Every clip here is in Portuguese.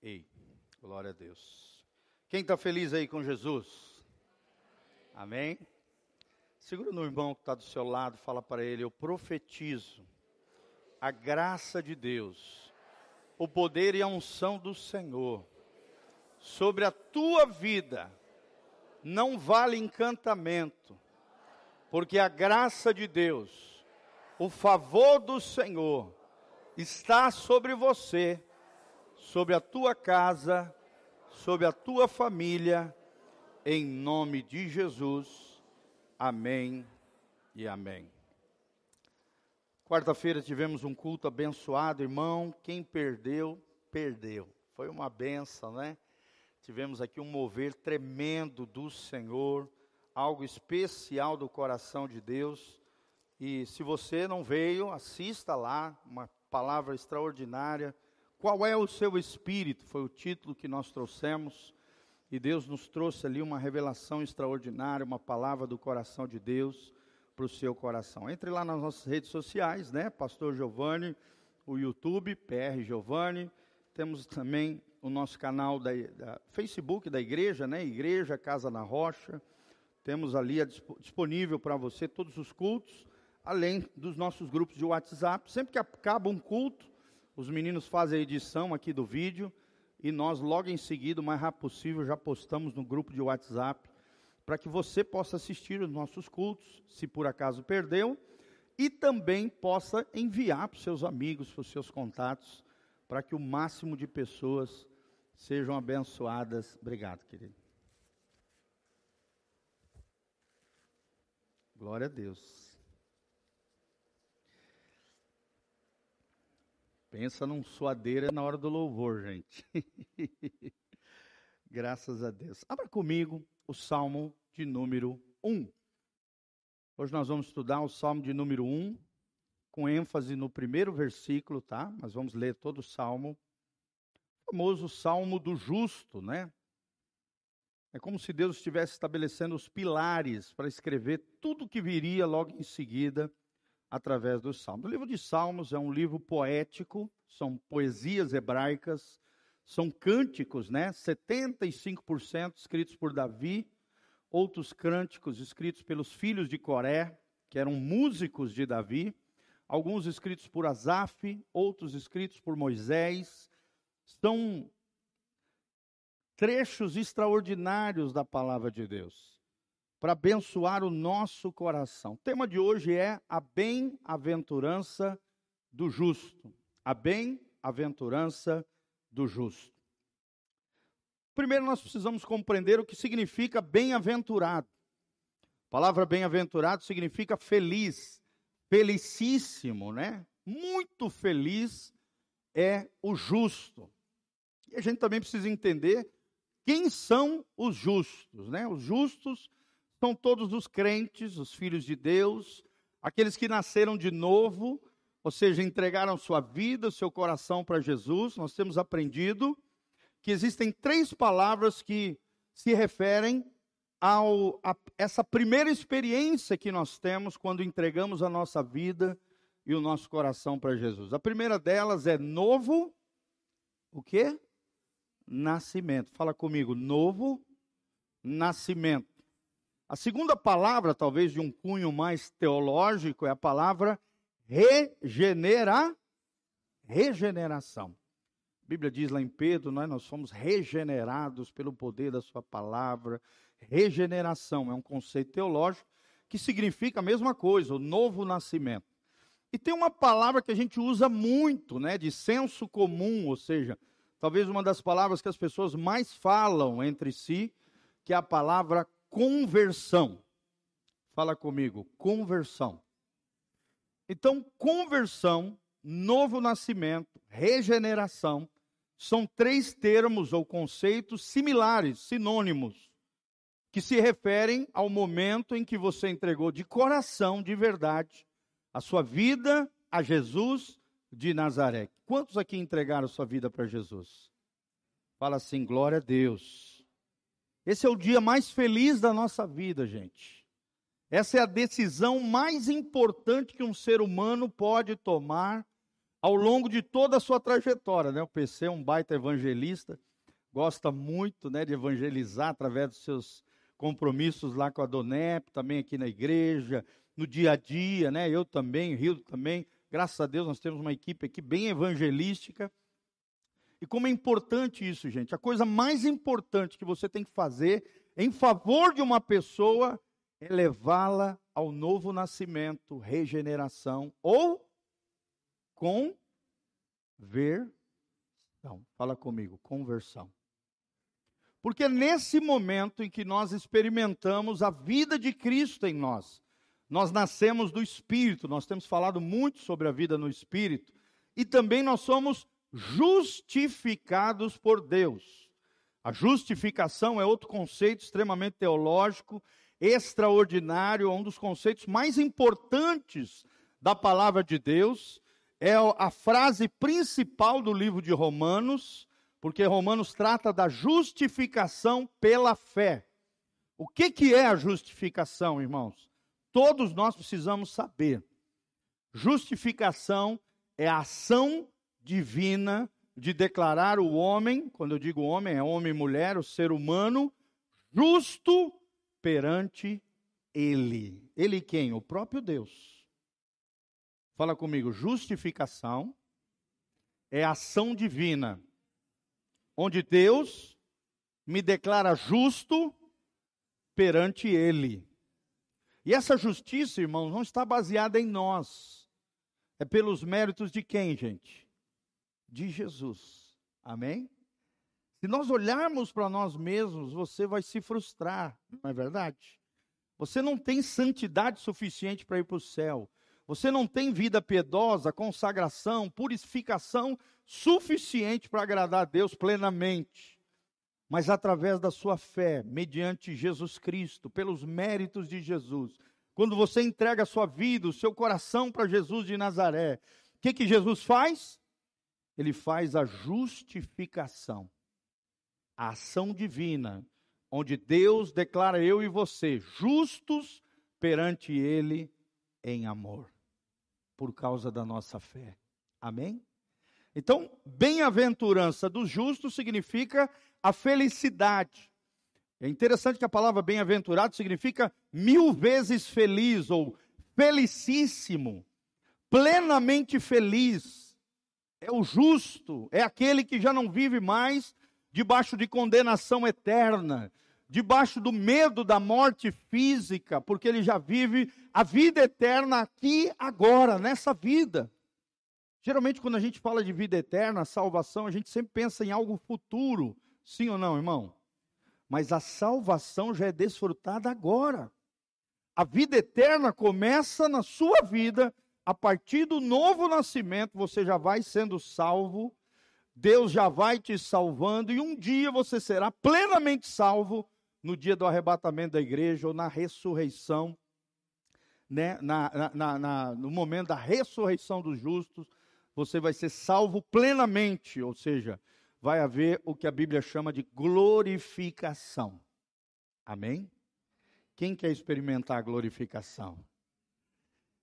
Ei, glória a Deus. Quem está feliz aí com Jesus? Amém? Segura no irmão que está do seu lado, fala para ele: Eu profetizo a graça de Deus, o poder e a unção do Senhor sobre a tua vida. Não vale encantamento, porque a graça de Deus, o favor do Senhor, está sobre você sobre a tua casa, sobre a tua família, em nome de Jesus. Amém e amém. Quarta-feira tivemos um culto abençoado, irmão. Quem perdeu, perdeu. Foi uma benção, né? Tivemos aqui um mover tremendo do Senhor, algo especial do coração de Deus. E se você não veio, assista lá, uma palavra extraordinária qual é o seu espírito? Foi o título que nós trouxemos. E Deus nos trouxe ali uma revelação extraordinária, uma palavra do coração de Deus para o seu coração. Entre lá nas nossas redes sociais, né? Pastor Giovanni, o YouTube, PR Giovanni. Temos também o nosso canal da, da Facebook da igreja, né? Igreja Casa na Rocha. Temos ali disponível para você todos os cultos, além dos nossos grupos de WhatsApp. Sempre que acaba um culto, os meninos fazem a edição aqui do vídeo e nós, logo em seguida, o mais rápido possível, já postamos no grupo de WhatsApp para que você possa assistir os nossos cultos, se por acaso perdeu, e também possa enviar para os seus amigos, para os seus contatos, para que o máximo de pessoas sejam abençoadas. Obrigado, querido. Glória a Deus. Pensa num suadeira na hora do louvor, gente. Graças a Deus. Abra comigo o Salmo de número 1. Hoje nós vamos estudar o Salmo de número 1, com ênfase no primeiro versículo, tá? Mas vamos ler todo o Salmo. O famoso Salmo do Justo, né? É como se Deus estivesse estabelecendo os pilares para escrever tudo que viria logo em seguida através dos Salmos. O livro de Salmos é um livro poético, são poesias hebraicas, são cânticos, né? 75% escritos por Davi, outros cânticos escritos pelos filhos de Coré, que eram músicos de Davi, alguns escritos por Asaf, outros escritos por Moisés. São trechos extraordinários da palavra de Deus para abençoar o nosso coração. O tema de hoje é a bem-aventurança do justo. A bem-aventurança do justo. Primeiro nós precisamos compreender o que significa bem-aventurado. A palavra bem-aventurado significa feliz, felicíssimo, né? Muito feliz é o justo. E a gente também precisa entender quem são os justos, né? Os justos são todos os crentes, os filhos de Deus, aqueles que nasceram de novo, ou seja, entregaram sua vida, seu coração para Jesus. Nós temos aprendido que existem três palavras que se referem ao, a essa primeira experiência que nós temos quando entregamos a nossa vida e o nosso coração para Jesus. A primeira delas é novo, o quê? Nascimento. Fala comigo, novo nascimento. A segunda palavra, talvez de um cunho mais teológico, é a palavra regenera, regeneração. A Bíblia diz lá em Pedro, nós, nós somos regenerados pelo poder da sua palavra. Regeneração é um conceito teológico que significa a mesma coisa, o novo nascimento. E tem uma palavra que a gente usa muito, né, de senso comum, ou seja, talvez uma das palavras que as pessoas mais falam entre si, que é a palavra conversão. Fala comigo, conversão. Então, conversão, novo nascimento, regeneração, são três termos ou conceitos similares, sinônimos, que se referem ao momento em que você entregou de coração, de verdade, a sua vida a Jesus de Nazaré. Quantos aqui entregaram sua vida para Jesus? Fala assim, glória a Deus. Esse é o dia mais feliz da nossa vida, gente. Essa é a decisão mais importante que um ser humano pode tomar ao longo de toda a sua trajetória. Né? O PC é um baita evangelista, gosta muito né, de evangelizar através dos seus compromissos lá com a Donep, também aqui na igreja, no dia a dia, né? Eu também, Rio também. Graças a Deus nós temos uma equipe aqui bem evangelística. E como é importante isso, gente. A coisa mais importante que você tem que fazer em favor de uma pessoa é levá-la ao novo nascimento, regeneração ou conversão. Fala comigo, conversão. Porque é nesse momento em que nós experimentamos a vida de Cristo em nós, nós nascemos do Espírito, nós temos falado muito sobre a vida no Espírito, e também nós somos justificados por Deus. A justificação é outro conceito extremamente teológico, extraordinário, um dos conceitos mais importantes da palavra de Deus. É a frase principal do livro de Romanos, porque Romanos trata da justificação pela fé. O que, que é a justificação, irmãos? todos nós precisamos saber. Justificação é a ação divina de declarar o homem, quando eu digo homem, é homem e mulher, o ser humano, justo perante ele. Ele quem? O próprio Deus. Fala comigo, justificação é ação divina, onde Deus me declara justo perante ele. E essa justiça, irmãos, não está baseada em nós. É pelos méritos de quem, gente? De Jesus. Amém? Se nós olharmos para nós mesmos, você vai se frustrar, não é verdade? Você não tem santidade suficiente para ir para o céu. Você não tem vida piedosa, consagração, purificação suficiente para agradar a Deus plenamente mas através da sua fé, mediante Jesus Cristo, pelos méritos de Jesus. Quando você entrega a sua vida, o seu coração para Jesus de Nazaré, o que, que Jesus faz? Ele faz a justificação, a ação divina, onde Deus declara eu e você justos perante Ele em amor, por causa da nossa fé. Amém? Então, bem-aventurança dos justos significa a felicidade. É interessante que a palavra bem-aventurado significa mil vezes feliz ou felicíssimo, plenamente feliz. É o justo, é aquele que já não vive mais debaixo de condenação eterna, debaixo do medo da morte física, porque ele já vive a vida eterna aqui, agora, nessa vida. Geralmente, quando a gente fala de vida eterna, salvação, a gente sempre pensa em algo futuro, Sim ou não, irmão? Mas a salvação já é desfrutada agora. A vida eterna começa na sua vida, a partir do novo nascimento, você já vai sendo salvo, Deus já vai te salvando, e um dia você será plenamente salvo no dia do arrebatamento da igreja ou na ressurreição, né? na, na, na, no momento da ressurreição dos justos, você vai ser salvo plenamente, ou seja, vai haver o que a Bíblia chama de glorificação. Amém? Quem quer experimentar a glorificação?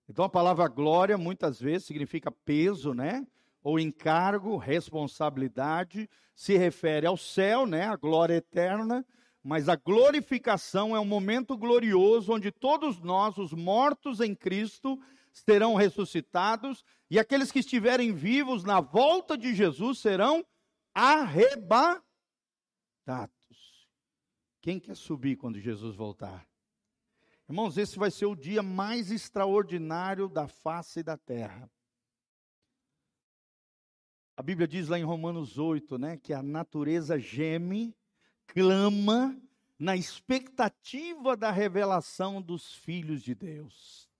Então a palavra glória muitas vezes significa peso, né? Ou encargo, responsabilidade, se refere ao céu, né? A glória eterna, mas a glorificação é um momento glorioso onde todos nós, os mortos em Cristo, serão ressuscitados e aqueles que estiverem vivos na volta de Jesus serão arrebatados. Quem quer subir quando Jesus voltar? Irmãos, esse vai ser o dia mais extraordinário da face da terra. A Bíblia diz lá em Romanos 8, né, que a natureza geme, clama na expectativa da revelação dos filhos de Deus.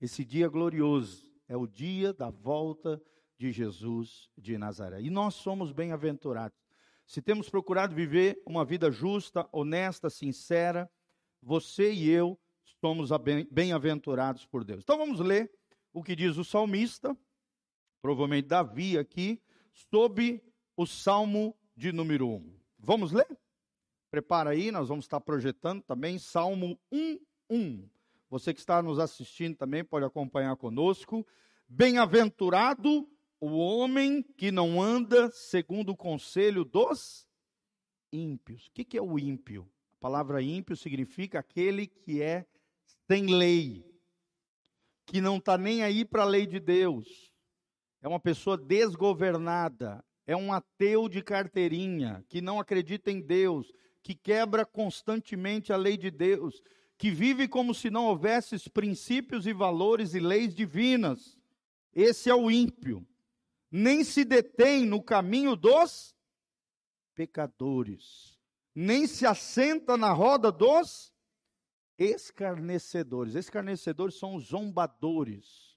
Esse dia glorioso é o dia da volta de Jesus de Nazaré. E nós somos bem-aventurados. Se temos procurado viver uma vida justa, honesta, sincera, você e eu somos bem-aventurados por Deus. Então vamos ler o que diz o salmista, provavelmente Davi aqui, sob o salmo de número 1. Vamos ler? Prepara aí, nós vamos estar projetando também Salmo 1, 1. Você que está nos assistindo também pode acompanhar conosco. Bem-aventurado o homem que não anda segundo o conselho dos ímpios. O que é o ímpio? A palavra ímpio significa aquele que é sem lei, que não está nem aí para a lei de Deus, é uma pessoa desgovernada, é um ateu de carteirinha, que não acredita em Deus, que quebra constantemente a lei de Deus, que vive como se não houvesse princípios e valores e leis divinas. Esse é o ímpio. Nem se detém no caminho dos pecadores, nem se assenta na roda dos escarnecedores. Escarnecedores são os zombadores,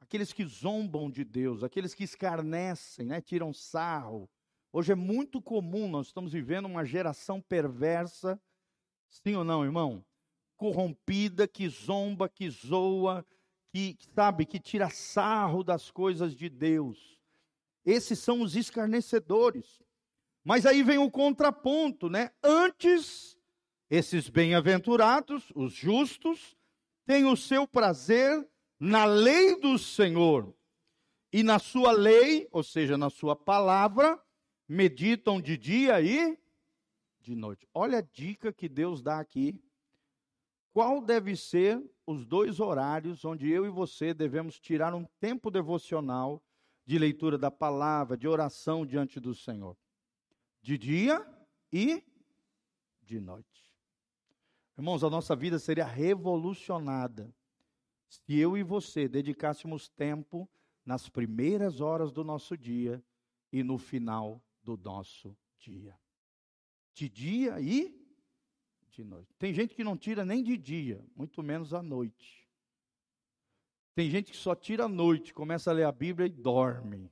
aqueles que zombam de Deus, aqueles que escarnecem, né, tiram sarro. Hoje é muito comum, nós estamos vivendo uma geração perversa, sim ou não, irmão? Corrompida, que zomba, que zoa, que sabe, que tira sarro das coisas de Deus. Esses são os escarnecedores. Mas aí vem o contraponto, né? Antes, esses bem-aventurados, os justos, têm o seu prazer na lei do Senhor. E na sua lei, ou seja, na sua palavra, meditam de dia e de noite. Olha a dica que Deus dá aqui. Qual deve ser os dois horários onde eu e você devemos tirar um tempo devocional de leitura da palavra, de oração diante do Senhor? De dia e de noite. Irmãos, a nossa vida seria revolucionada se eu e você dedicássemos tempo nas primeiras horas do nosso dia e no final do nosso dia. De dia e de noite. Tem gente que não tira nem de dia, muito menos à noite. Tem gente que só tira à noite, começa a ler a Bíblia e dorme.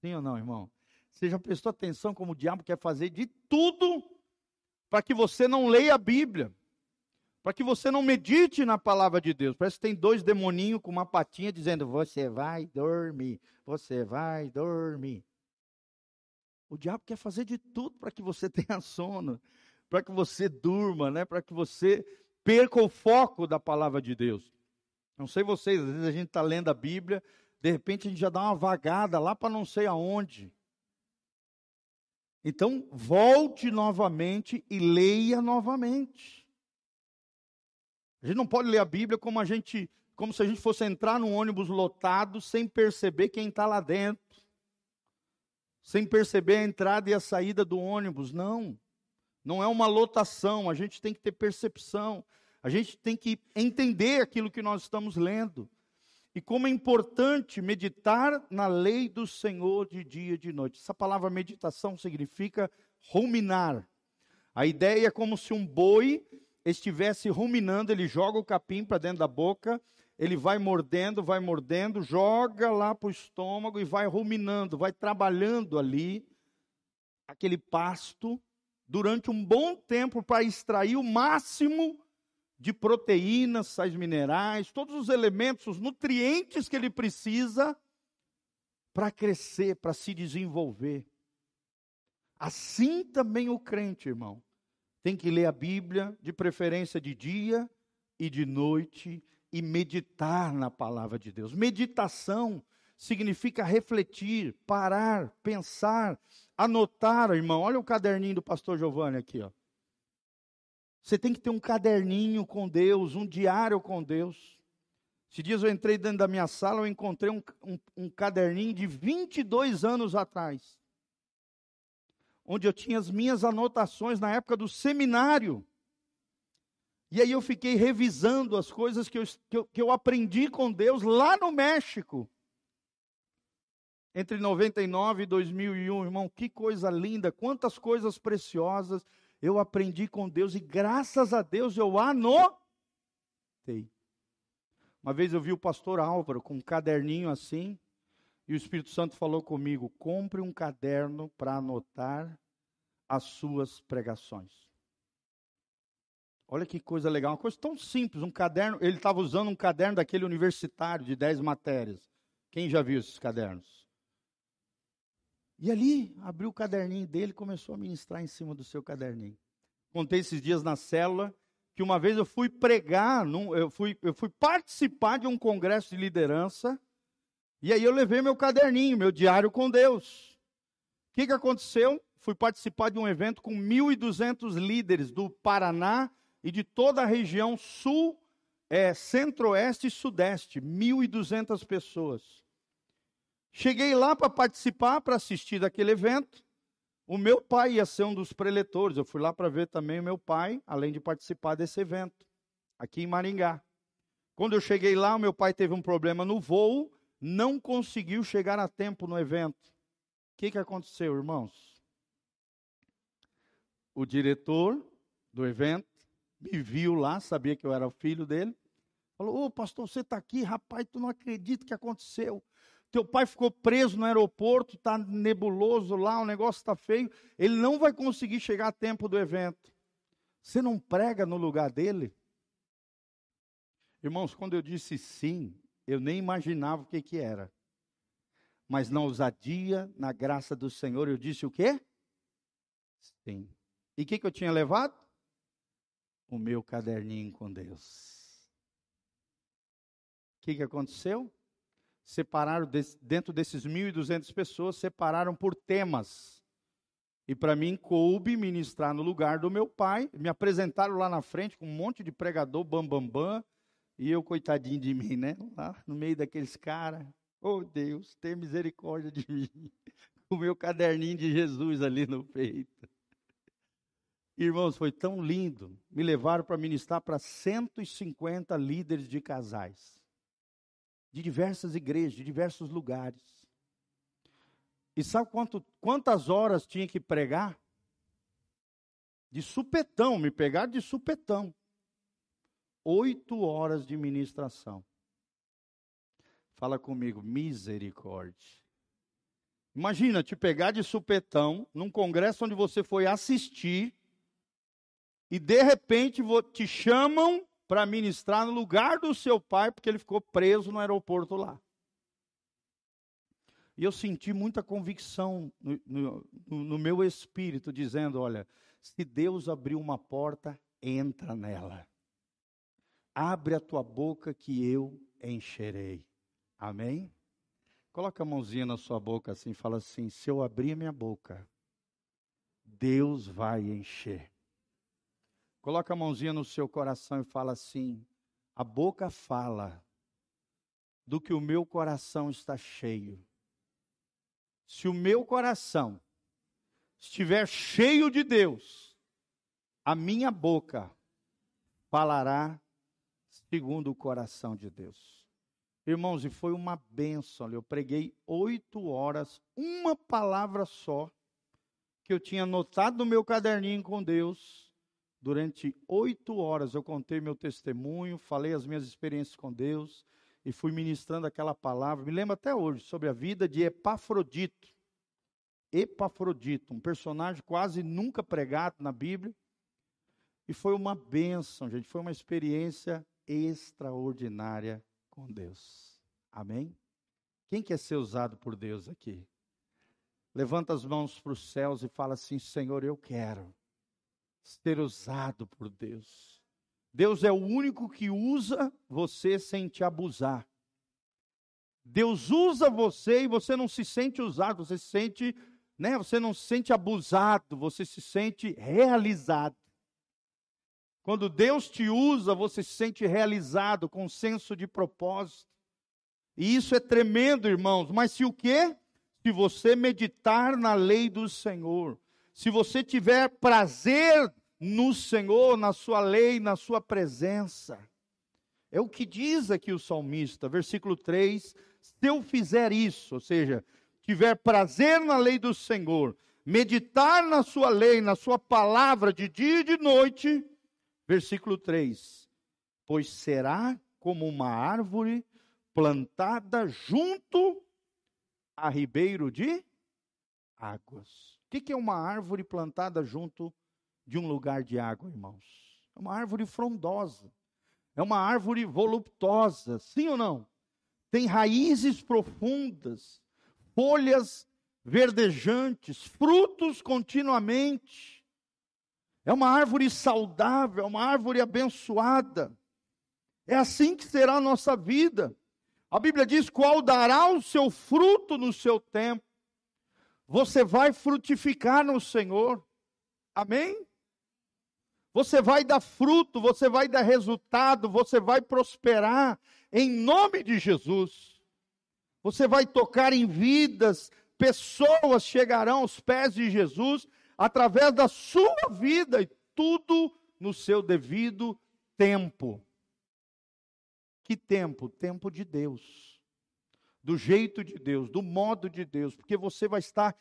Sim ou não, irmão? Você já prestou atenção como o diabo quer fazer de tudo para que você não leia a Bíblia, para que você não medite na palavra de Deus. Parece que tem dois demoninhos com uma patinha dizendo: Você vai dormir, você vai dormir. O diabo quer fazer de tudo para que você tenha sono, para que você durma, né? para que você perca o foco da palavra de Deus. Não sei vocês, às vezes a gente está lendo a Bíblia, de repente a gente já dá uma vagada lá para não sei aonde. Então, volte novamente e leia novamente. A gente não pode ler a Bíblia como a gente, como se a gente fosse entrar num ônibus lotado sem perceber quem está lá dentro, sem perceber a entrada e a saída do ônibus. Não, não é uma lotação. A gente tem que ter percepção. A gente tem que entender aquilo que nós estamos lendo e como é importante meditar na lei do Senhor de dia e de noite. Essa palavra meditação significa ruminar. A ideia é como se um boi estivesse ruminando, ele joga o capim para dentro da boca, ele vai mordendo, vai mordendo, joga lá para o estômago e vai ruminando, vai trabalhando ali aquele pasto durante um bom tempo para extrair o máximo de proteínas, sais minerais, todos os elementos, os nutrientes que ele precisa para crescer, para se desenvolver. Assim também o crente, irmão, tem que ler a Bíblia, de preferência de dia e de noite, e meditar na palavra de Deus. Meditação significa refletir, parar, pensar, anotar, irmão. Olha o caderninho do pastor Giovanni aqui, ó. Você tem que ter um caderninho com Deus, um diário com Deus. Esses dias eu entrei dentro da minha sala, eu encontrei um, um, um caderninho de 22 anos atrás, onde eu tinha as minhas anotações na época do seminário. E aí eu fiquei revisando as coisas que eu, que eu, que eu aprendi com Deus lá no México. Entre 99 e 2001, irmão, que coisa linda, quantas coisas preciosas eu aprendi com Deus e graças a Deus eu anotei. Uma vez eu vi o pastor Álvaro com um caderninho assim, e o Espírito Santo falou comigo: compre um caderno para anotar as suas pregações. Olha que coisa legal, uma coisa tão simples, um caderno, ele estava usando um caderno daquele universitário de 10 matérias. Quem já viu esses cadernos? E ali, abriu o caderninho dele e começou a ministrar em cima do seu caderninho. Contei esses dias na célula que uma vez eu fui pregar, num, eu, fui, eu fui participar de um congresso de liderança, E aí eu levei meu caderninho, meu diário com Deus. O que, que aconteceu? Fui participar de um evento com 1.200 líderes do Paraná e de toda a região sul, é, centro-oeste e sudeste. 1.200 pessoas. Cheguei lá para participar, para assistir daquele evento. O meu pai ia ser um dos preletores. Eu fui lá para ver também o meu pai, além de participar desse evento, aqui em Maringá. Quando eu cheguei lá, o meu pai teve um problema no voo, não conseguiu chegar a tempo no evento. O que, que aconteceu, irmãos? O diretor do evento me viu lá, sabia que eu era o filho dele. Falou: Ô pastor, você está aqui, rapaz, tu não acredita que aconteceu. Teu pai ficou preso no aeroporto, está nebuloso lá, o negócio está feio. Ele não vai conseguir chegar a tempo do evento. Você não prega no lugar dele? Irmãos, quando eu disse sim, eu nem imaginava o que, que era. Mas na ousadia, na graça do Senhor, eu disse o quê? Sim. E o que, que eu tinha levado? O meu caderninho com Deus. O que, que aconteceu? Separaram dentro desses 1.200 pessoas, separaram por temas. E para mim coube ministrar no lugar do meu pai. Me apresentaram lá na frente com um monte de pregador bambambam. Bam, bam, e eu, coitadinho de mim, né? Lá no meio daqueles caras. Oh Deus, tenha misericórdia de mim. O meu caderninho de Jesus ali no peito. Irmãos, foi tão lindo. Me levaram para ministrar para 150 líderes de casais de diversas igrejas, de diversos lugares. E sabe quanto, quantas horas tinha que pregar? De supetão, me pegaram de supetão. Oito horas de ministração. Fala comigo, misericórdia. Imagina te pegar de supetão num congresso onde você foi assistir e de repente te chamam para ministrar no lugar do seu pai, porque ele ficou preso no aeroporto lá. E eu senti muita convicção no, no, no meu espírito, dizendo: olha, se Deus abriu uma porta, entra nela. Abre a tua boca que eu encherei. Amém? Coloca a mãozinha na sua boca assim, fala assim: se eu abrir a minha boca, Deus vai encher. Coloca a mãozinha no seu coração e fala assim: a boca fala do que o meu coração está cheio. Se o meu coração estiver cheio de Deus, a minha boca falará segundo o coração de Deus. Irmãos, e foi uma bênção. Eu preguei oito horas, uma palavra só, que eu tinha anotado no meu caderninho com Deus Durante oito horas eu contei meu testemunho, falei as minhas experiências com Deus e fui ministrando aquela palavra. Me lembro até hoje sobre a vida de Epafrodito. Epafrodito, um personagem quase nunca pregado na Bíblia. E foi uma bênção, gente. Foi uma experiência extraordinária com Deus. Amém? Quem quer ser usado por Deus aqui? Levanta as mãos para os céus e fala assim: Senhor, eu quero ser usado por Deus. Deus é o único que usa você sem te abusar. Deus usa você e você não se sente usado, você se sente, né, você não se sente abusado, você se sente realizado. Quando Deus te usa, você se sente realizado, com senso de propósito. E isso é tremendo, irmãos. Mas se o quê? Se você meditar na lei do Senhor, se você tiver prazer no Senhor, na sua lei, na sua presença. É o que diz aqui o salmista, versículo 3: se eu fizer isso, ou seja, tiver prazer na lei do Senhor, meditar na sua lei, na sua palavra de dia e de noite, versículo 3: pois será como uma árvore plantada junto a ribeiro de águas. O que é uma árvore plantada junto de um lugar de água, irmãos. É uma árvore frondosa. É uma árvore voluptuosa, sim ou não? Tem raízes profundas, folhas verdejantes, frutos continuamente. É uma árvore saudável, é uma árvore abençoada. É assim que será a nossa vida. A Bíblia diz: qual dará o seu fruto no seu tempo. Você vai frutificar no Senhor. Amém? Você vai dar fruto, você vai dar resultado, você vai prosperar em nome de Jesus. Você vai tocar em vidas, pessoas chegarão aos pés de Jesus através da sua vida e tudo no seu devido tempo. Que tempo? Tempo de Deus. Do jeito de Deus, do modo de Deus, porque você vai estar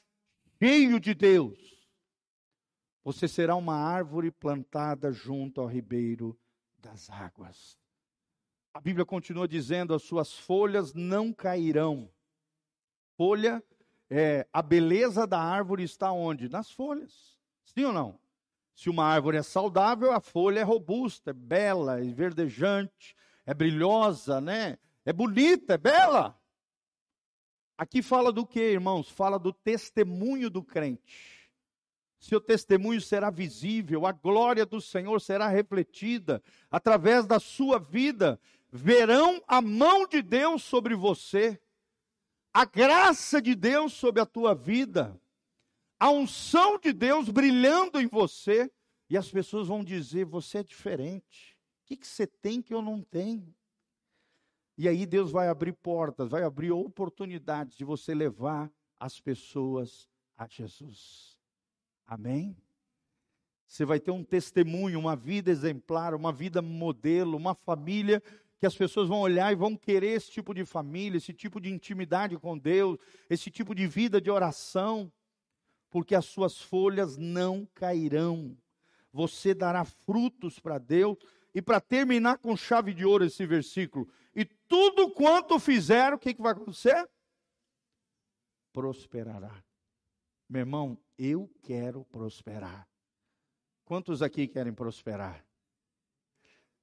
cheio de Deus. Você será uma árvore plantada junto ao ribeiro das águas. A Bíblia continua dizendo: as suas folhas não cairão. Folha, é, a beleza da árvore está onde? Nas folhas. Sim ou não? Se uma árvore é saudável, a folha é robusta, é bela, é verdejante, é brilhosa, né? É bonita, é bela. Aqui fala do que, irmãos? Fala do testemunho do crente. Seu testemunho será visível, a glória do Senhor será refletida através da sua vida. Verão a mão de Deus sobre você, a graça de Deus sobre a tua vida a unção de Deus brilhando em você, e as pessoas vão dizer: você é diferente. O que, que você tem que eu não tenho? E aí Deus vai abrir portas, vai abrir oportunidades de você levar as pessoas a Jesus. Amém? Você vai ter um testemunho, uma vida exemplar, uma vida modelo, uma família que as pessoas vão olhar e vão querer esse tipo de família, esse tipo de intimidade com Deus, esse tipo de vida de oração porque as suas folhas não cairão. Você dará frutos para Deus. E para terminar com chave de ouro esse versículo, e tudo quanto fizer, o que, que vai acontecer? Prosperará. Meu irmão, eu quero prosperar. Quantos aqui querem prosperar?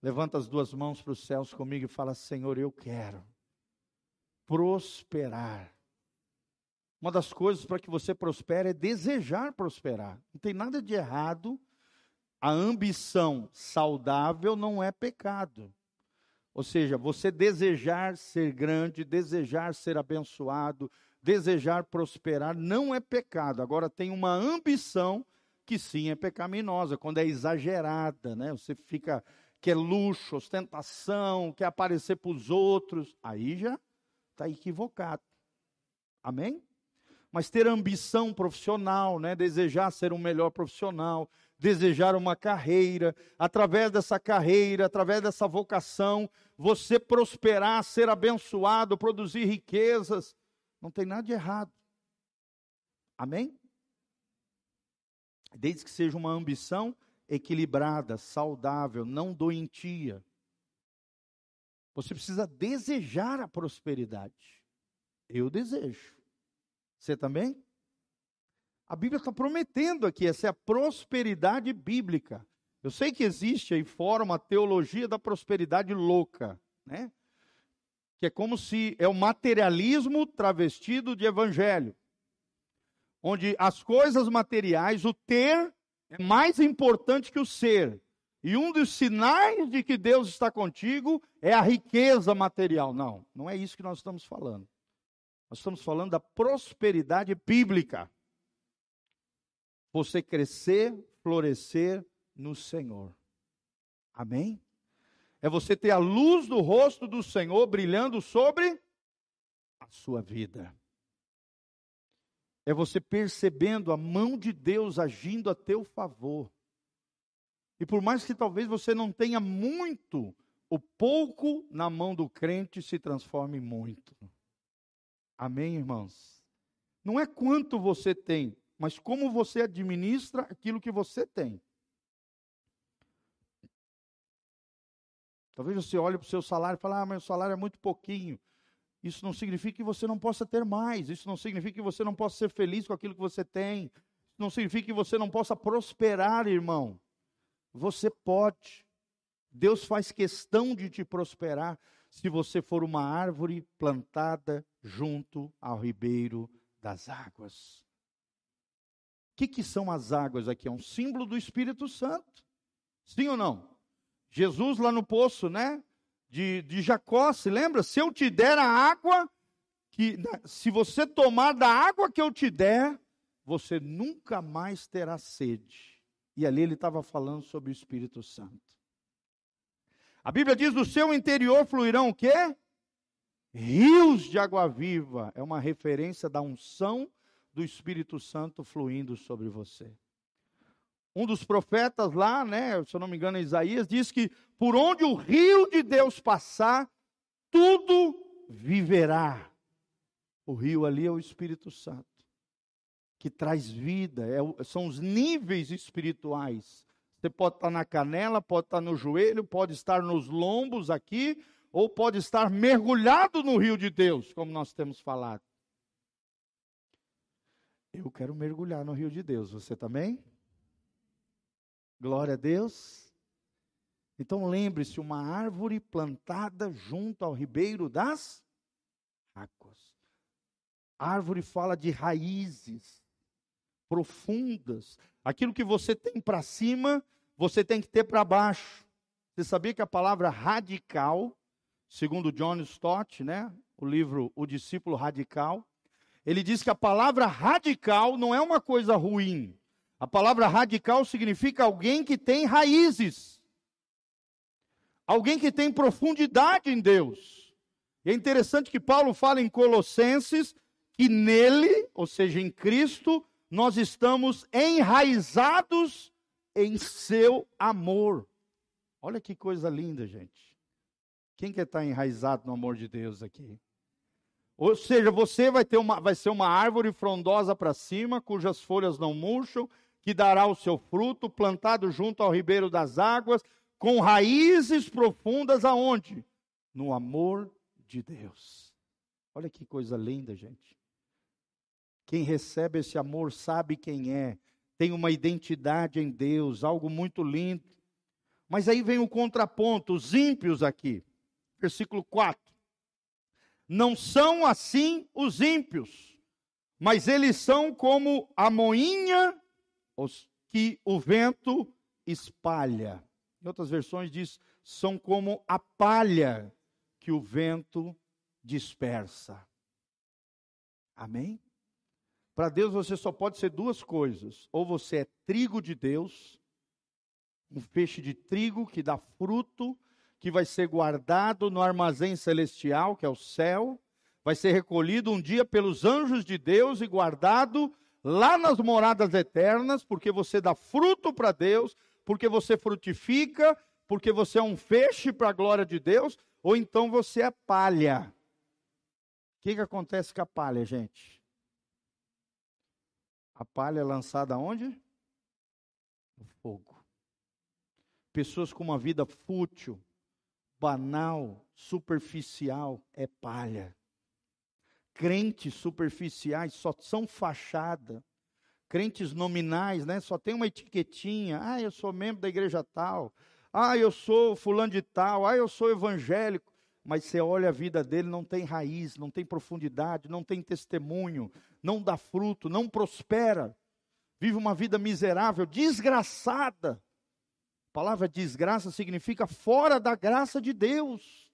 Levanta as duas mãos para os céus comigo e fala: Senhor, eu quero prosperar. Uma das coisas para que você prospere é desejar prosperar. Não tem nada de errado. A ambição saudável não é pecado. Ou seja, você desejar ser grande, desejar ser abençoado, desejar prosperar não é pecado. Agora tem uma ambição que sim é pecaminosa, quando é exagerada, né? Você fica quer luxo, ostentação, quer aparecer para os outros, aí já está equivocado. Amém? mas ter ambição profissional, né? desejar ser um melhor profissional, desejar uma carreira, através dessa carreira, através dessa vocação, você prosperar, ser abençoado, produzir riquezas, não tem nada de errado. Amém? Desde que seja uma ambição equilibrada, saudável, não doentia. Você precisa desejar a prosperidade. Eu desejo. Você também? A Bíblia está prometendo aqui, essa é a prosperidade bíblica. Eu sei que existe aí fora uma teologia da prosperidade louca, né? Que é como se é o materialismo travestido de evangelho. Onde as coisas materiais, o ter, é mais importante que o ser. E um dos sinais de que Deus está contigo é a riqueza material. Não, não é isso que nós estamos falando. Nós estamos falando da prosperidade bíblica. Você crescer, florescer no Senhor. Amém? É você ter a luz do rosto do Senhor brilhando sobre a sua vida. É você percebendo a mão de Deus agindo a teu favor. E por mais que talvez você não tenha muito, o pouco na mão do crente se transforme em muito. Amém, irmãos? Não é quanto você tem, mas como você administra aquilo que você tem. Talvez você olhe para o seu salário e fale, ah, o salário é muito pouquinho. Isso não significa que você não possa ter mais. Isso não significa que você não possa ser feliz com aquilo que você tem. Isso não significa que você não possa prosperar, irmão. Você pode. Deus faz questão de te prosperar se você for uma árvore plantada junto ao ribeiro das águas. O que, que são as águas aqui? É um símbolo do Espírito Santo. Sim ou não? Jesus lá no poço, né? de, de Jacó, se lembra? Se eu te der a água, que se você tomar da água que eu te der, você nunca mais terá sede. E ali ele estava falando sobre o Espírito Santo. A Bíblia diz: do seu interior fluirão o quê? Rios de água viva. É uma referência da unção do Espírito Santo fluindo sobre você. Um dos profetas lá, né, se eu não me engano, é Isaías, diz que por onde o rio de Deus passar, tudo viverá. O rio ali é o Espírito Santo, que traz vida, é, são os níveis espirituais. Você pode estar na canela, pode estar no joelho, pode estar nos lombos aqui, ou pode estar mergulhado no rio de Deus, como nós temos falado. Eu quero mergulhar no rio de Deus, você também? Glória a Deus. Então lembre-se, uma árvore plantada junto ao ribeiro das águas. árvore fala de raízes profundas. Aquilo que você tem para cima, você tem que ter para baixo. Você sabia que a palavra radical, segundo John Stott, né, o livro O Discípulo Radical, ele diz que a palavra radical não é uma coisa ruim. A palavra radical significa alguém que tem raízes. Alguém que tem profundidade em Deus. E é interessante que Paulo fala em Colossenses que nele, ou seja, em Cristo, nós estamos enraizados em seu amor. Olha que coisa linda, gente. Quem quer estar enraizado no amor de Deus aqui? Ou seja, você vai, ter uma, vai ser uma árvore frondosa para cima, cujas folhas não murcham, que dará o seu fruto, plantado junto ao ribeiro das águas, com raízes profundas aonde? No amor de Deus. Olha que coisa linda, gente. Quem recebe esse amor sabe quem é, tem uma identidade em Deus, algo muito lindo. Mas aí vem o contraponto, os ímpios aqui. Versículo 4. Não são assim os ímpios, mas eles são como a moinha que o vento espalha. Em outras versões diz, são como a palha que o vento dispersa. Amém? Para Deus você só pode ser duas coisas: ou você é trigo de Deus, um peixe de trigo que dá fruto, que vai ser guardado no armazém celestial, que é o céu, vai ser recolhido um dia pelos anjos de Deus e guardado lá nas moradas eternas, porque você dá fruto para Deus, porque você frutifica, porque você é um feixe para a glória de Deus, ou então você é palha. O que, que acontece com a palha, gente? A palha é lançada onde? No fogo. Pessoas com uma vida fútil, banal, superficial é palha. Crentes superficiais só são fachada. Crentes nominais, né? Só tem uma etiquetinha. Ah, eu sou membro da igreja tal. Ah, eu sou fulano de tal. Ah, eu sou evangélico. Mas você olha a vida dele, não tem raiz, não tem profundidade, não tem testemunho, não dá fruto, não prospera. Vive uma vida miserável, desgraçada palavra desgraça significa fora da graça de Deus,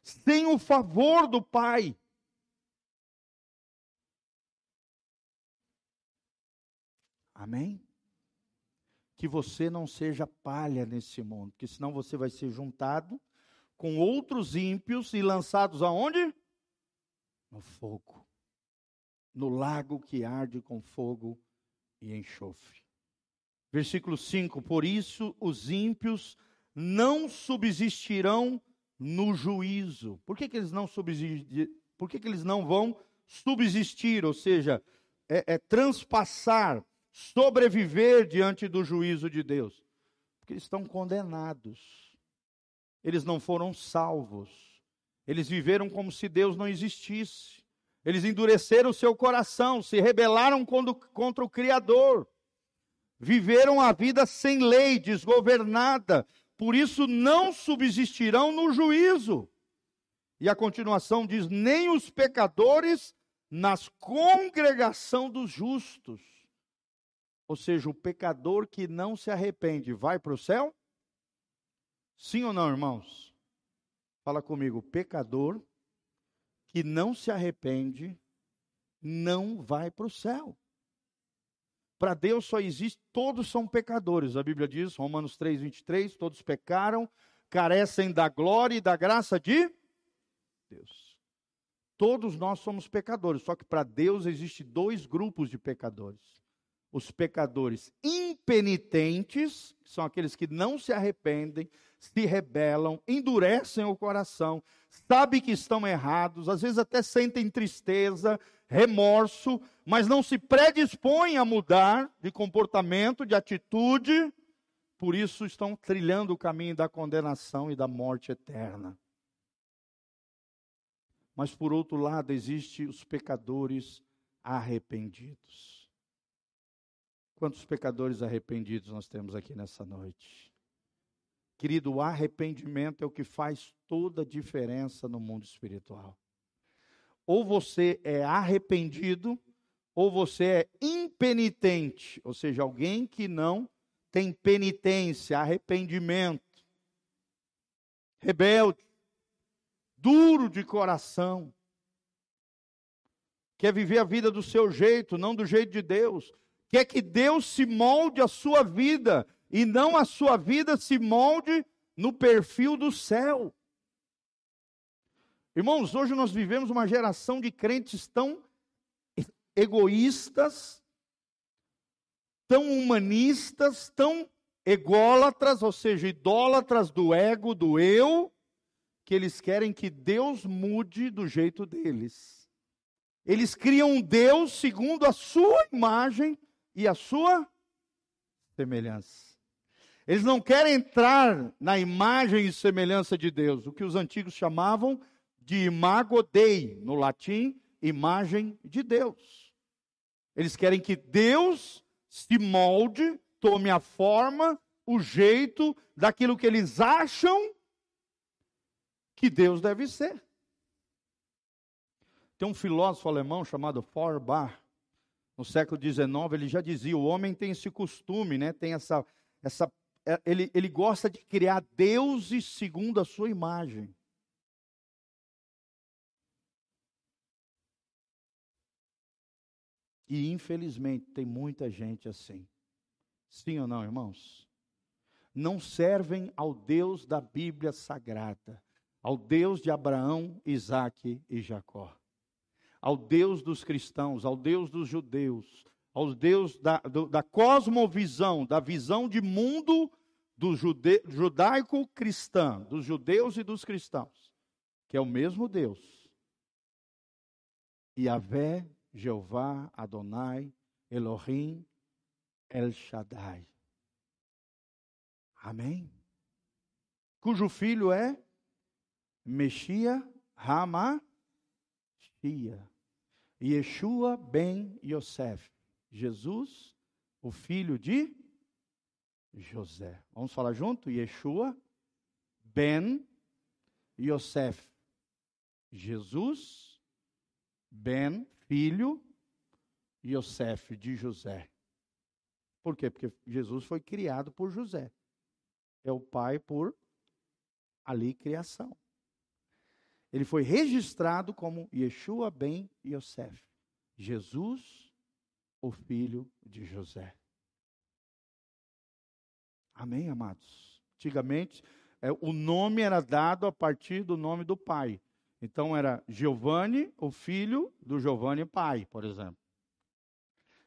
sem o favor do Pai. Amém? Que você não seja palha nesse mundo, porque senão você vai ser juntado com outros ímpios e lançados aonde? No fogo. No lago que arde com fogo e enxofre. Versículo 5: Por isso os ímpios não subsistirão no juízo. Por que, que eles não? Por que, que eles não vão subsistir? Ou seja, é, é transpassar, sobreviver diante do juízo de Deus. Porque eles estão condenados. Eles não foram salvos. Eles viveram como se Deus não existisse. Eles endureceram o seu coração, se rebelaram contra o Criador viveram a vida sem lei, desgovernada, por isso não subsistirão no juízo. E a continuação diz: nem os pecadores nas congregação dos justos. Ou seja, o pecador que não se arrepende vai para o céu? Sim ou não, irmãos? Fala comigo, pecador que não se arrepende não vai para o céu. Para Deus só existe, todos são pecadores. A Bíblia diz, Romanos 3, 23, todos pecaram, carecem da glória e da graça de Deus. Todos nós somos pecadores, só que para Deus existe dois grupos de pecadores. Os pecadores impenitentes, que são aqueles que não se arrependem, se rebelam, endurecem o coração, sabem que estão errados, às vezes até sentem tristeza, remorso, mas não se predispõem a mudar de comportamento, de atitude, por isso estão trilhando o caminho da condenação e da morte eterna. Mas por outro lado, existem os pecadores arrependidos. Quantos pecadores arrependidos nós temos aqui nessa noite? Querido, o arrependimento é o que faz toda a diferença no mundo espiritual. Ou você é arrependido, ou você é impenitente, ou seja, alguém que não tem penitência, arrependimento, rebelde, duro de coração, quer viver a vida do seu jeito, não do jeito de Deus, quer que Deus se molde a sua vida e não a sua vida se molde no perfil do céu. Irmãos, hoje nós vivemos uma geração de crentes tão egoístas, tão humanistas, tão ególatras, ou seja, idólatras do ego, do eu, que eles querem que Deus mude do jeito deles. Eles criam um Deus segundo a sua imagem e a sua semelhança. Eles não querem entrar na imagem e semelhança de Deus, o que os antigos chamavam de imago Dei, no latim, imagem de Deus. Eles querem que Deus se molde, tome a forma, o jeito daquilo que eles acham que Deus deve ser. Tem um filósofo alemão chamado Feuerbach, no século XIX, ele já dizia: o homem tem esse costume, né? tem essa. essa é, ele, ele gosta de criar deuses segundo a sua imagem. E infelizmente tem muita gente assim. Sim ou não, irmãos? Não servem ao Deus da Bíblia Sagrada, ao Deus de Abraão, Isaque e Jacó, ao Deus dos cristãos, ao Deus dos judeus, ao Deus da, da cosmovisão, da visão de mundo do jude, judaico-cristã, dos judeus e dos cristãos, que é o mesmo Deus. Yahvé Jeová, Adonai, Elohim, El Shaddai. Amém? Cujo filho é Mexia Hamashia. Yeshua ben Yosef. Jesus, o filho de José. Vamos falar junto? Yeshua ben Yosef. Jesus ben filho Yosef de José. Por quê? Porque Jesus foi criado por José. É o pai por ali criação. Ele foi registrado como Yeshua ben Yosef. Jesus, o filho de José. Amém, amados? Antigamente, é, o nome era dado a partir do nome do pai. Então era Giovanni, o filho do Giovanni pai, por exemplo.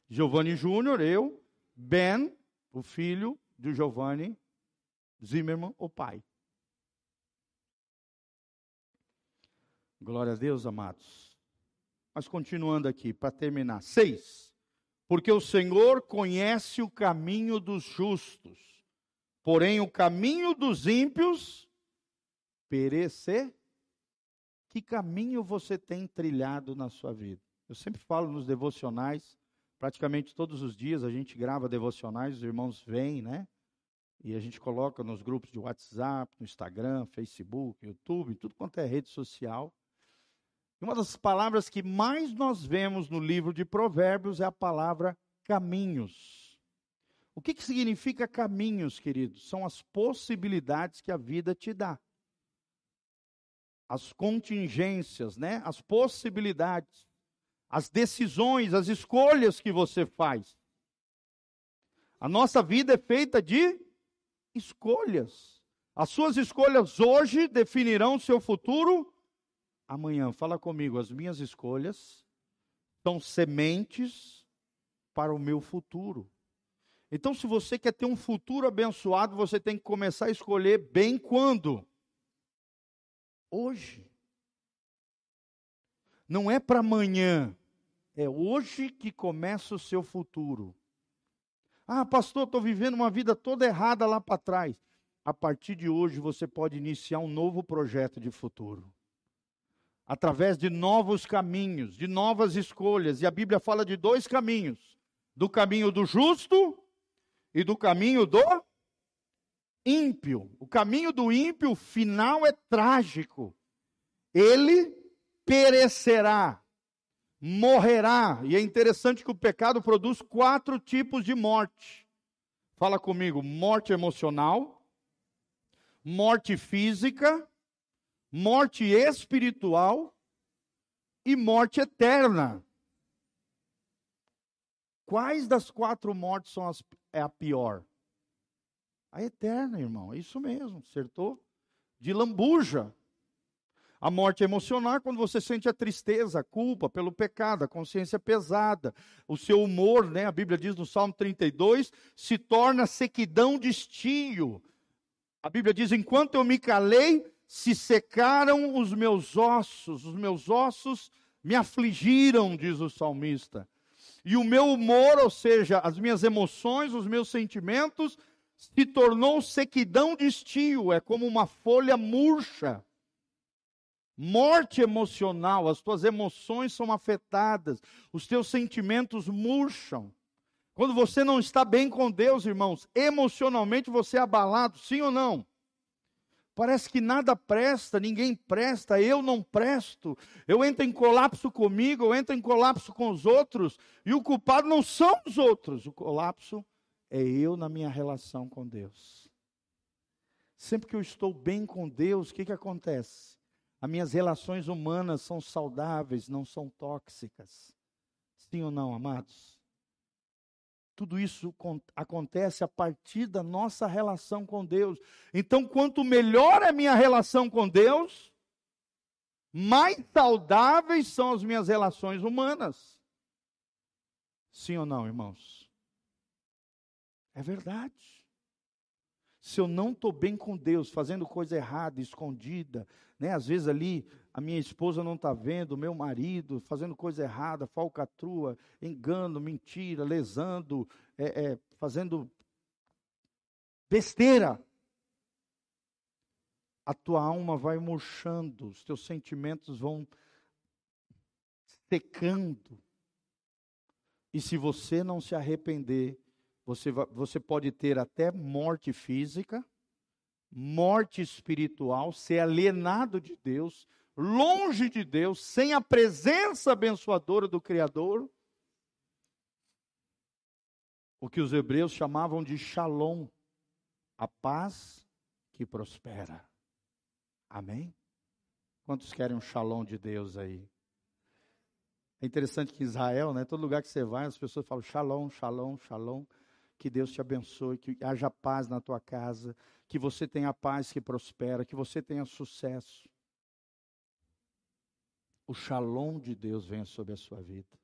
Giovanni Júnior, eu, Ben, o filho do Giovanni Zimmermann, o pai. Glória a Deus, amados. Mas continuando aqui, para terminar. Seis. Porque o Senhor conhece o caminho dos justos, porém o caminho dos ímpios perecer que caminho você tem trilhado na sua vida? Eu sempre falo nos devocionais, praticamente todos os dias a gente grava devocionais, os irmãos vêm, né? E a gente coloca nos grupos de WhatsApp, no Instagram, Facebook, YouTube, tudo quanto é rede social. E uma das palavras que mais nós vemos no livro de Provérbios é a palavra caminhos. O que, que significa caminhos, queridos? São as possibilidades que a vida te dá. As contingências, né? As possibilidades, as decisões, as escolhas que você faz. A nossa vida é feita de escolhas. As suas escolhas hoje definirão seu futuro amanhã. Fala comigo, as minhas escolhas são sementes para o meu futuro. Então, se você quer ter um futuro abençoado, você tem que começar a escolher bem quando? Hoje. Não é para amanhã, é hoje que começa o seu futuro. Ah, pastor, estou vivendo uma vida toda errada lá para trás. A partir de hoje você pode iniciar um novo projeto de futuro. Através de novos caminhos, de novas escolhas. E a Bíblia fala de dois caminhos: do caminho do justo e do caminho do ímpio. O caminho do ímpio, final é trágico. Ele perecerá, morrerá. E é interessante que o pecado produz quatro tipos de morte. Fala comigo: morte emocional, morte física, morte espiritual e morte eterna. Quais das quatro mortes são as, é a pior? A eterna, irmão. É isso mesmo, acertou? De lambuja. A morte emocional é quando você sente a tristeza, a culpa pelo pecado, a consciência pesada, o seu humor, né? A Bíblia diz no Salmo 32, se torna sequidão de estio. A Bíblia diz: enquanto eu me calei, se secaram os meus ossos, os meus ossos me afligiram, diz o salmista. E o meu humor, ou seja, as minhas emoções, os meus sentimentos, se tornou sequidão de estio, é como uma folha murcha morte emocional, as tuas emoções são afetadas, os teus sentimentos murcham. Quando você não está bem com Deus, irmãos, emocionalmente você é abalado, sim ou não? Parece que nada presta, ninguém presta, eu não presto. Eu entro em colapso comigo, eu entro em colapso com os outros, e o culpado não são os outros, o colapso é eu na minha relação com Deus. Sempre que eu estou bem com Deus, o que, que acontece? As minhas relações humanas são saudáveis, não são tóxicas. Sim ou não, amados? Tudo isso acontece a partir da nossa relação com Deus. Então, quanto melhor é a minha relação com Deus, mais saudáveis são as minhas relações humanas. Sim ou não, irmãos? É verdade se eu não estou bem com Deus, fazendo coisa errada, escondida, né? Às vezes ali a minha esposa não está vendo, o meu marido fazendo coisa errada, falcatrua, engano, mentira, lesando, é, é, fazendo besteira. A tua alma vai murchando, os teus sentimentos vão secando. E se você não se arrepender, você, você pode ter até morte física, morte espiritual, ser alienado de Deus, longe de Deus, sem a presença abençoadora do Criador. O que os hebreus chamavam de shalom, a paz que prospera. Amém? Quantos querem um shalom de Deus aí? É interessante que Israel, né, todo lugar que você vai, as pessoas falam shalom, shalom, shalom. Que Deus te abençoe, que haja paz na tua casa, que você tenha paz que prospera, que você tenha sucesso. O shalom de Deus venha sobre a sua vida.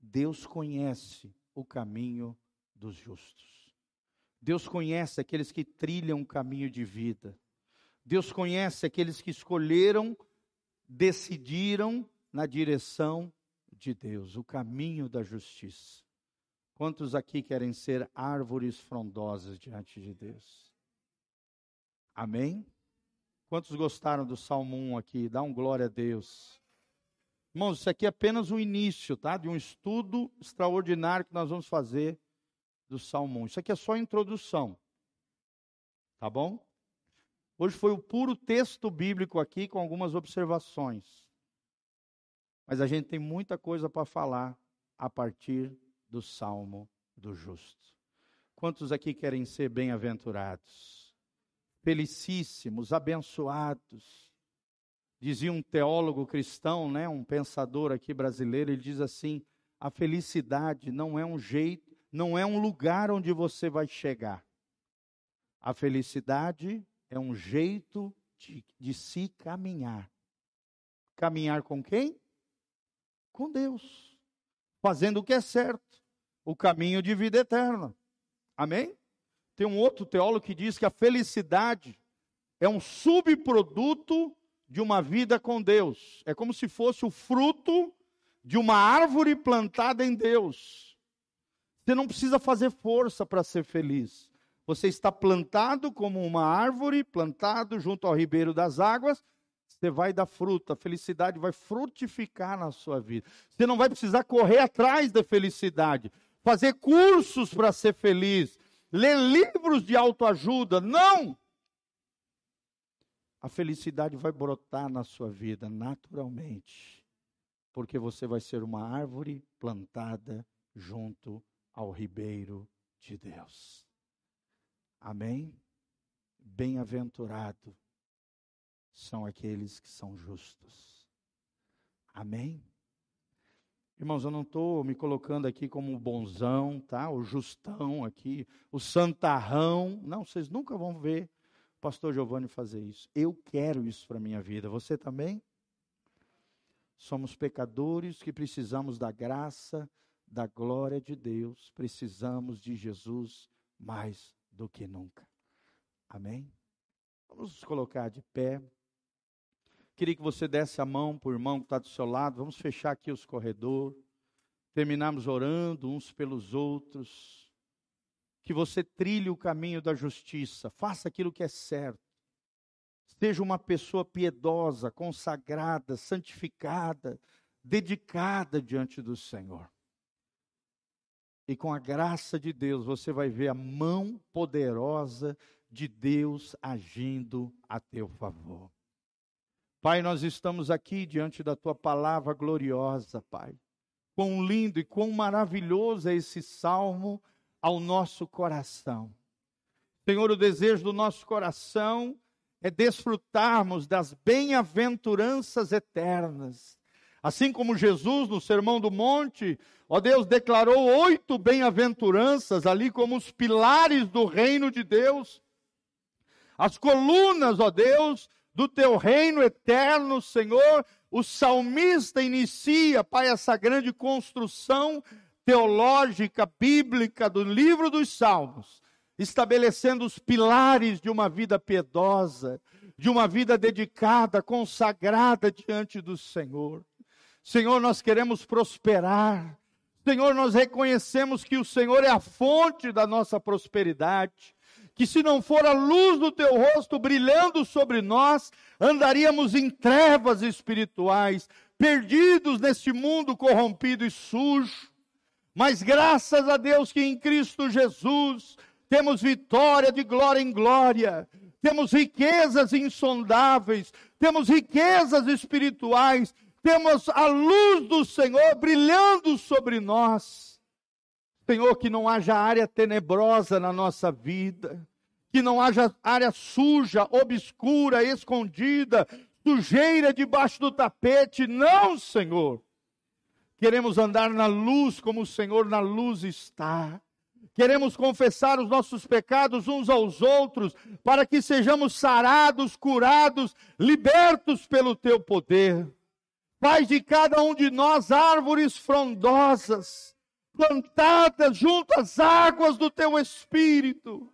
Deus conhece o caminho dos justos. Deus conhece aqueles que trilham o caminho de vida. Deus conhece aqueles que escolheram, decidiram na direção de Deus, o caminho da justiça. Quantos aqui querem ser árvores frondosas diante de Deus? Amém? Quantos gostaram do Salmo 1 aqui? Dá um glória a Deus. Irmãos, isso aqui é apenas o início, tá? De um estudo extraordinário que nós vamos fazer do Salmo 1. Isso aqui é só a introdução. Tá bom? Hoje foi o puro texto bíblico aqui com algumas observações. Mas a gente tem muita coisa para falar a partir do salmo do justo. Quantos aqui querem ser bem-aventurados? Felicíssimos, abençoados. Dizia um teólogo cristão, né, um pensador aqui brasileiro, ele diz assim: a felicidade não é um jeito, não é um lugar onde você vai chegar. A felicidade é um jeito de, de se caminhar. Caminhar com quem? Com Deus. Fazendo o que é certo. O caminho de vida eterna. Amém? Tem um outro teólogo que diz que a felicidade é um subproduto de uma vida com Deus. É como se fosse o fruto de uma árvore plantada em Deus. Você não precisa fazer força para ser feliz. Você está plantado como uma árvore, plantado junto ao ribeiro das águas. Você vai dar fruta, a felicidade vai frutificar na sua vida. Você não vai precisar correr atrás da felicidade, fazer cursos para ser feliz, ler livros de autoajuda. Não! a felicidade vai brotar na sua vida naturalmente, porque você vai ser uma árvore plantada junto ao ribeiro de Deus. Amém? Bem-aventurado são aqueles que são justos. Amém? Irmãos, eu não estou me colocando aqui como o bonzão, tá? O justão aqui, o santarrão. Não, vocês nunca vão ver pastor Giovanni fazer isso. Eu quero isso para a minha vida. Você também? Somos pecadores que precisamos da graça, da glória de Deus. Precisamos de Jesus mais do que nunca. Amém? Vamos nos colocar de pé. Queria que você desse a mão para o irmão que está do seu lado. Vamos fechar aqui os corredores. Terminamos orando uns pelos outros que você trilhe o caminho da justiça, faça aquilo que é certo. Seja uma pessoa piedosa, consagrada, santificada, dedicada diante do Senhor. E com a graça de Deus, você vai ver a mão poderosa de Deus agindo a teu favor. Pai, nós estamos aqui diante da tua palavra gloriosa, Pai. Quão lindo e quão maravilhoso é esse salmo ao nosso coração. Senhor, o desejo do nosso coração é desfrutarmos das bem-aventuranças eternas. Assim como Jesus, no Sermão do Monte, ó Deus, declarou oito bem-aventuranças ali como os pilares do reino de Deus. As colunas, ó Deus, do teu reino eterno, Senhor. O salmista inicia, Pai, essa grande construção teológica, bíblica do livro dos Salmos, estabelecendo os pilares de uma vida piedosa, de uma vida dedicada, consagrada diante do Senhor. Senhor, nós queremos prosperar. Senhor, nós reconhecemos que o Senhor é a fonte da nossa prosperidade. Que se não for a luz do teu rosto brilhando sobre nós, andaríamos em trevas espirituais, perdidos neste mundo corrompido e sujo. Mas graças a Deus que em Cristo Jesus temos vitória de glória em glória, temos riquezas insondáveis, temos riquezas espirituais, temos a luz do Senhor brilhando sobre nós. Senhor, que não haja área tenebrosa na nossa vida, que não haja área suja, obscura, escondida, sujeira debaixo do tapete, não, Senhor Queremos andar na luz como o Senhor na luz está. Queremos confessar os nossos pecados uns aos outros, para que sejamos sarados, curados, libertos pelo teu poder. Faz de cada um de nós árvores frondosas, plantadas junto às águas do teu espírito.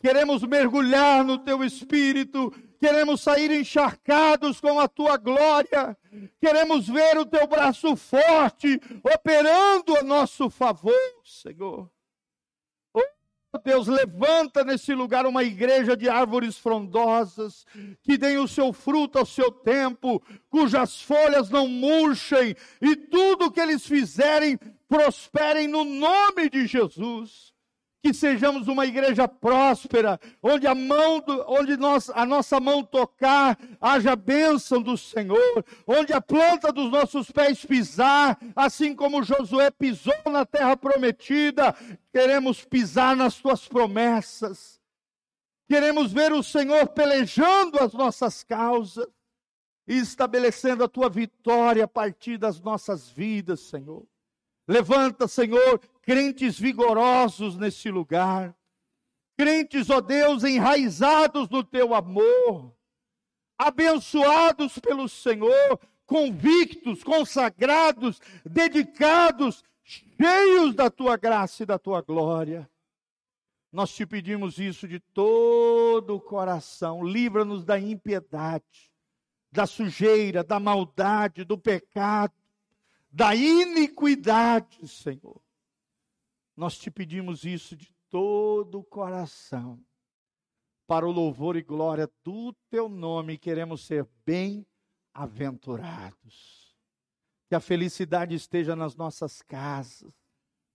Queremos mergulhar no teu espírito queremos sair encharcados com a tua glória, queremos ver o teu braço forte operando a nosso favor, Senhor. Deus, levanta nesse lugar uma igreja de árvores frondosas, que deem o seu fruto ao seu tempo, cujas folhas não murchem, e tudo que eles fizerem prosperem no nome de Jesus que sejamos uma igreja próspera, onde a mão, do, onde nós, a nossa mão tocar, haja bênção do Senhor, onde a planta dos nossos pés pisar, assim como Josué pisou na terra prometida, queremos pisar nas tuas promessas. Queremos ver o Senhor pelejando as nossas causas. e estabelecendo a tua vitória a partir das nossas vidas, Senhor. Levanta, Senhor, crentes vigorosos nesse lugar. Crentes, ó Deus, enraizados no teu amor, abençoados pelo Senhor, convictos, consagrados, dedicados, cheios da tua graça e da tua glória. Nós te pedimos isso de todo o coração. Livra-nos da impiedade, da sujeira, da maldade, do pecado, da iniquidade, Senhor. Nós te pedimos isso de todo o coração. Para o louvor e glória do teu nome, queremos ser bem-aventurados. Que a felicidade esteja nas nossas casas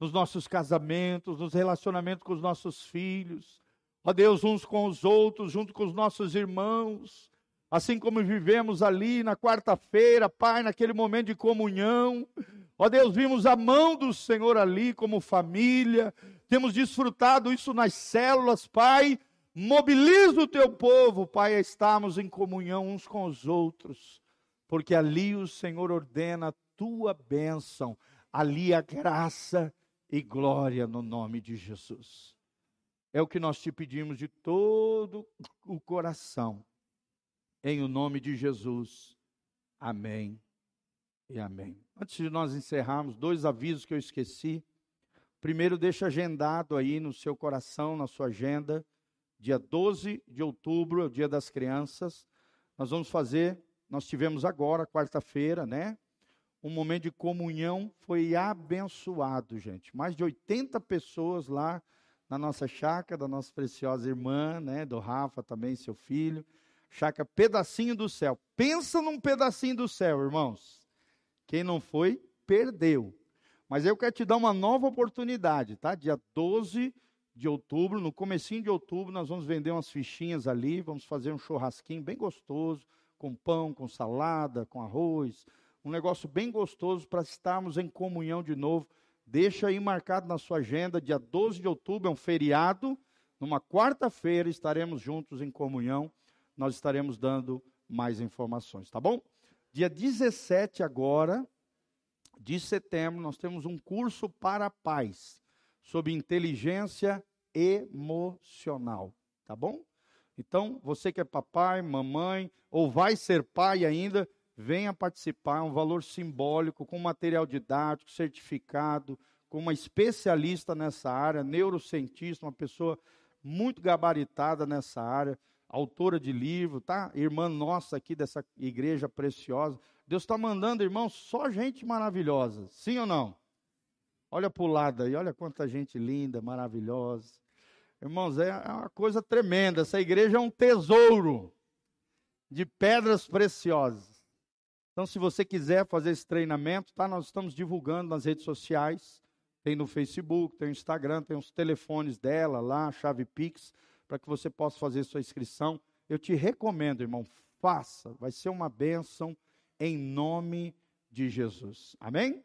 nos nossos casamentos, nos relacionamentos com os nossos filhos, ó Deus, uns com os outros, junto com os nossos irmãos, assim como vivemos ali na quarta-feira, Pai, naquele momento de comunhão. Ó Deus, vimos a mão do Senhor ali como família, temos desfrutado isso nas células, Pai. Mobiliza o teu povo, Pai, a estarmos em comunhão uns com os outros, porque ali o Senhor ordena a tua bênção, ali a graça e glória no nome de Jesus. É o que nós te pedimos de todo o coração, em o nome de Jesus. Amém e amém. Antes de nós encerrarmos, dois avisos que eu esqueci. Primeiro, deixa agendado aí no seu coração, na sua agenda, dia 12 de outubro, é o Dia das Crianças. Nós vamos fazer, nós tivemos agora, quarta-feira, né? um momento de comunhão foi abençoado, gente. Mais de 80 pessoas lá na nossa chácara, da nossa preciosa irmã, né, do Rafa também, seu filho. Chácara pedacinho do céu. Pensa num pedacinho do céu, irmãos. Quem não foi, perdeu. Mas eu quero te dar uma nova oportunidade, tá? Dia 12 de outubro, no comecinho de outubro, nós vamos vender umas fichinhas ali, vamos fazer um churrasquinho bem gostoso, com pão, com salada, com arroz, um negócio bem gostoso para estarmos em comunhão de novo. Deixa aí marcado na sua agenda, dia 12 de outubro, é um feriado. Numa quarta-feira estaremos juntos em comunhão. Nós estaremos dando mais informações, tá bom? Dia 17 agora de setembro, nós temos um curso para pais sobre inteligência emocional, tá bom? Então, você que é papai, mamãe, ou vai ser pai ainda, venha participar, é um valor simbólico, com material didático, certificado, com uma especialista nessa área, neurocientista, uma pessoa muito gabaritada nessa área, autora de livro, tá? Irmã nossa aqui dessa igreja preciosa. Deus está mandando, irmão, só gente maravilhosa, sim ou não? Olha para o lado aí, olha quanta gente linda, maravilhosa. Irmãos, é uma coisa tremenda. Essa igreja é um tesouro de pedras preciosas. Então, se você quiser fazer esse treinamento, tá? Nós estamos divulgando nas redes sociais. Tem no Facebook, tem no Instagram, tem os telefones dela lá, chave Pix, para que você possa fazer sua inscrição. Eu te recomendo, irmão, faça. Vai ser uma bênção em nome de Jesus. Amém?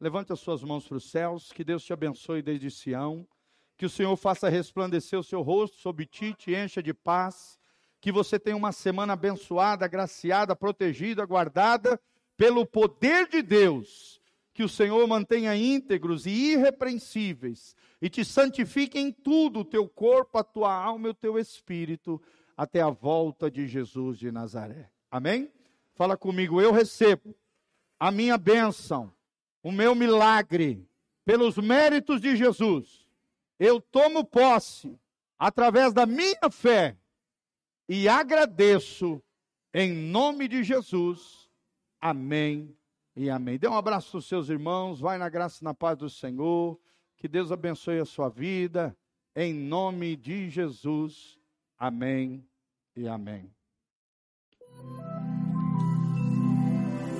Levante as suas mãos para os céus. Que Deus te abençoe desde Sião. Que o Senhor faça resplandecer o seu rosto sobre ti, te encha de paz que você tenha uma semana abençoada, agraciada, protegida, guardada pelo poder de Deus. Que o Senhor mantenha íntegros e irrepreensíveis e te santifique em tudo, o teu corpo, a tua alma e o teu espírito, até a volta de Jesus de Nazaré. Amém? Fala comigo, eu recebo a minha bênção, o meu milagre, pelos méritos de Jesus. Eu tomo posse, através da minha fé, e agradeço em nome de Jesus. Amém e amém. Dê um abraço aos seus irmãos, vai na graça e na paz do Senhor. Que Deus abençoe a sua vida. Em nome de Jesus. Amém e amém.